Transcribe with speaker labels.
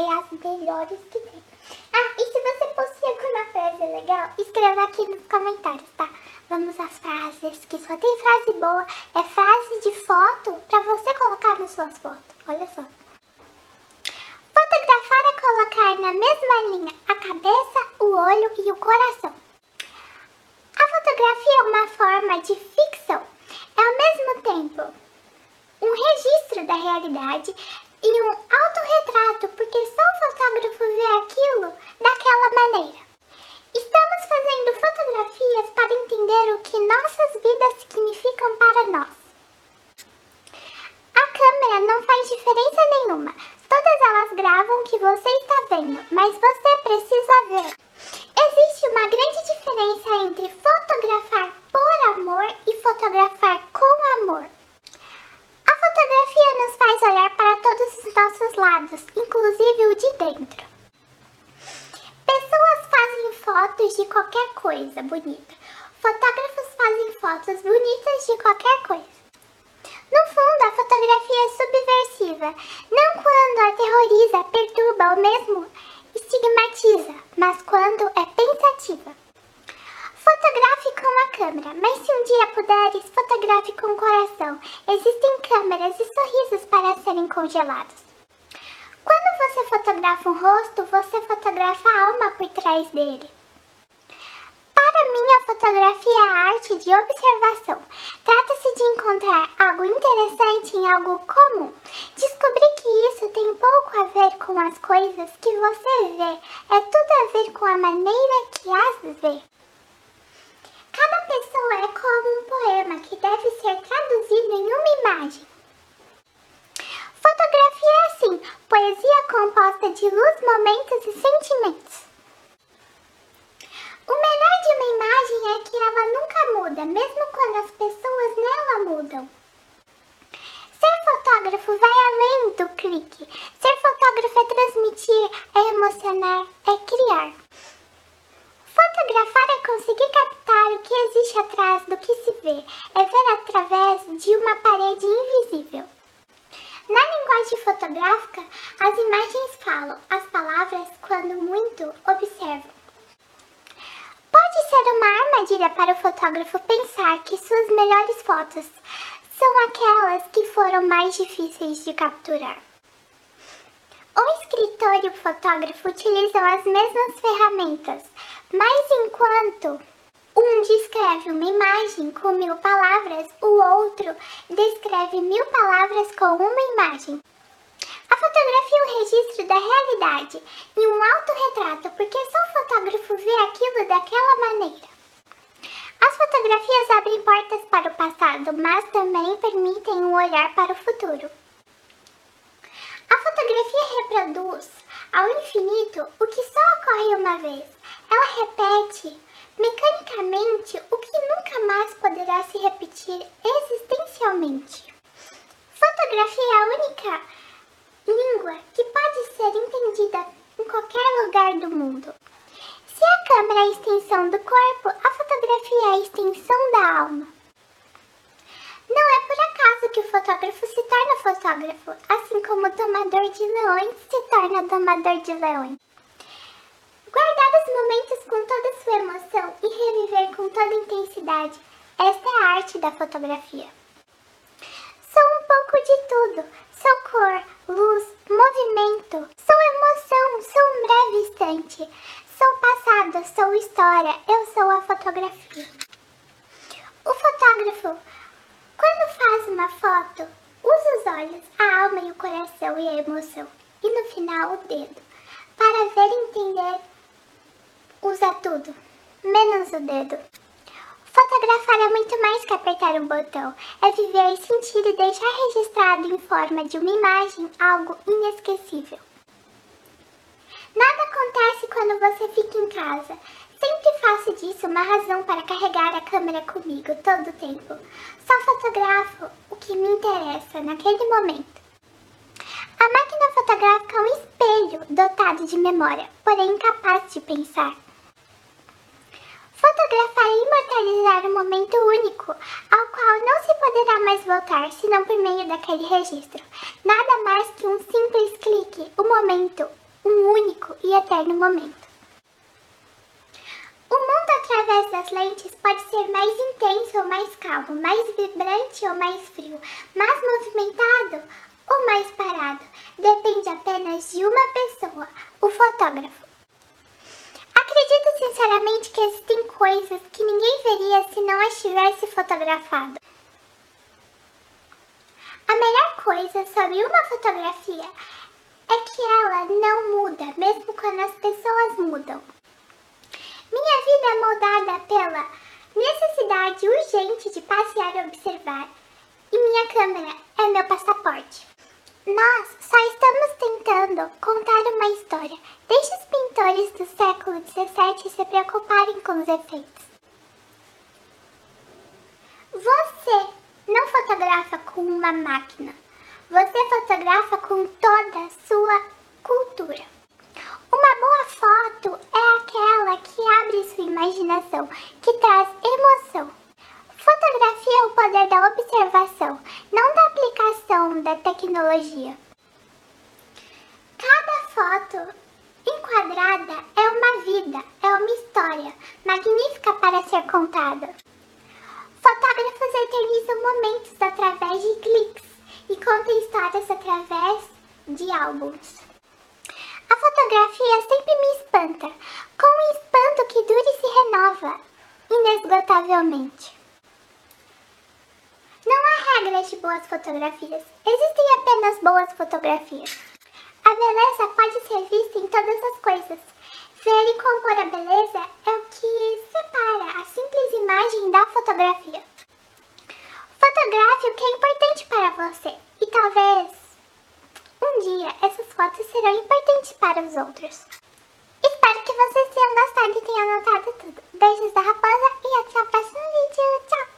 Speaker 1: as melhores que tem. Ah, e se você possui alguma frase legal, escreva aqui nos comentários, tá? Vamos às frases, que só tem frase boa. É frase de foto para você colocar nas suas fotos. Olha só. Fotografar é colocar na mesma linha a cabeça, o olho e o coração. A fotografia é uma forma de ficção. É ao mesmo tempo um registro da realidade e um autorretrato, porque só o fotógrafo vê aquilo daquela maneira. Estamos fazendo fotografias para entender o que nossas vidas significam para nós. A câmera não faz diferença nenhuma. Todas elas gravam o que você está vendo, mas você precisa ver. Existe uma grande diferença entre fotografar por amor e fotografar com amor. A fotografia nos faz olhar para todos os nossos lados, inclusive o de dentro. Pessoas fazem fotos de qualquer coisa bonita. Fotógrafos fazem fotos bonitas de qualquer coisa. No fundo, a fotografia é subversiva, não quando aterroriza, perturba ou mesmo estigmatiza, mas quando é pensativa. Fotografe com a câmera, mas se um dia puderes, fotografe com o coração. Existem câmeras e sorrisos para serem congelados. Quando você fotografa um rosto, você fotografa a alma por trás dele. Para mim, a fotografia é a arte de observação. Trata-se de encontrar algo interessante em algo comum. Descobrir que isso tem pouco a ver com as coisas que você vê, é tudo a ver com a maneira que as vê. Cada pessoa é como um poema que deve ser traduzido em uma imagem. Fotografia é assim, poesia composta de luz, momentos e sentimentos. O melhor de uma imagem é que ela nunca muda, mesmo quando as pessoas nela mudam. Ser fotógrafo vai além do clique. Ser fotógrafo é transmitir, é emocionar, é criar. Fotografar é conseguir captar o que existe atrás do que se vê, é ver através de uma parede invisível. Na linguagem fotográfica, as imagens falam, as palavras, quando muito, observam. Ser uma armadilha para o fotógrafo pensar que suas melhores fotos são aquelas que foram mais difíceis de capturar. O escritor e o fotógrafo utilizam as mesmas ferramentas, mas enquanto um descreve uma imagem com mil palavras, o outro descreve mil palavras com uma imagem. Fotografia é o registro da realidade e um autorretrato, porque só o fotógrafo vê aquilo daquela maneira. As fotografias abrem portas para o passado, mas também permitem um olhar para o futuro. A fotografia reproduz ao infinito o que só ocorre uma vez. Ela repete mecanicamente o que nunca mais poderá se repetir existencialmente. Fotografia é a única língua que pode ser entendida em qualquer lugar do mundo. Se a câmera é a extensão do corpo, a fotografia é a extensão da alma. Não é por acaso que o fotógrafo se torna fotógrafo, assim como o domador de leões se torna domador de leões. Guardar os momentos com toda sua emoção e reviver com toda intensidade. Esta é a arte da fotografia. Sou um pouco de tudo. Sou cor, luz, movimento. Sou emoção, sou um breve instante. Sou passado, sou história. Eu sou a fotografia. O fotógrafo, quando faz uma foto, usa os olhos, a alma e o coração e a emoção. E no final, o dedo. Para ver e entender usa tudo, menos o dedo. Fotografar é muito mais que apertar um botão, é viver, sentir e deixar registrado em forma de uma imagem algo inesquecível. Nada acontece quando você fica em casa. Sempre faço disso uma razão para carregar a câmera comigo todo o tempo. Só fotografo o que me interessa naquele momento. A máquina fotográfica é um espelho dotado de memória, porém incapaz de pensar. Fotografar é imortalizar um momento único, ao qual não se poderá mais voltar senão por meio daquele registro. Nada mais que um simples clique, um momento, um único e eterno momento. O mundo através das lentes pode ser mais intenso ou mais calmo, mais vibrante ou mais frio, mais movimentado ou mais parado. Depende apenas de uma pessoa, o fotógrafo. Acredito sinceramente que existem coisas que ninguém veria se não as tivesse A melhor coisa sobre uma fotografia é que ela não muda, mesmo quando as pessoas mudam. Minha vida é moldada pela necessidade urgente de passear e observar, e minha câmera é meu passaporte. Nós só estamos tentando contar uma história. Deixe os pintores do século XVII se preocuparem com os efeitos. Você não fotografa com uma máquina. Você fotografa com toda a sua cultura. Uma boa foto é aquela que abre sua imaginação, que traz emoção. Fotografia é o poder da observação, não da aplicação da tecnologia. Cada foto enquadrada é uma vida, é uma história magnífica para ser contada. Eternizam momentos através de cliques e contam histórias através de álbuns. A fotografia sempre me espanta, com um espanto que dura e se renova inesgotavelmente. Não há regras de boas fotografias, existem apenas boas fotografias. A beleza pode ser vista em todas as coisas. Ver e compor a beleza é o que separa a simples imagem da fotografia. Fotografe o que é importante para você e talvez um dia essas fotos serão importantes para os Espero que vocês tenham gostado e tenham anotado tudo. Beijos da raposa e até o próximo vídeo. Tchau!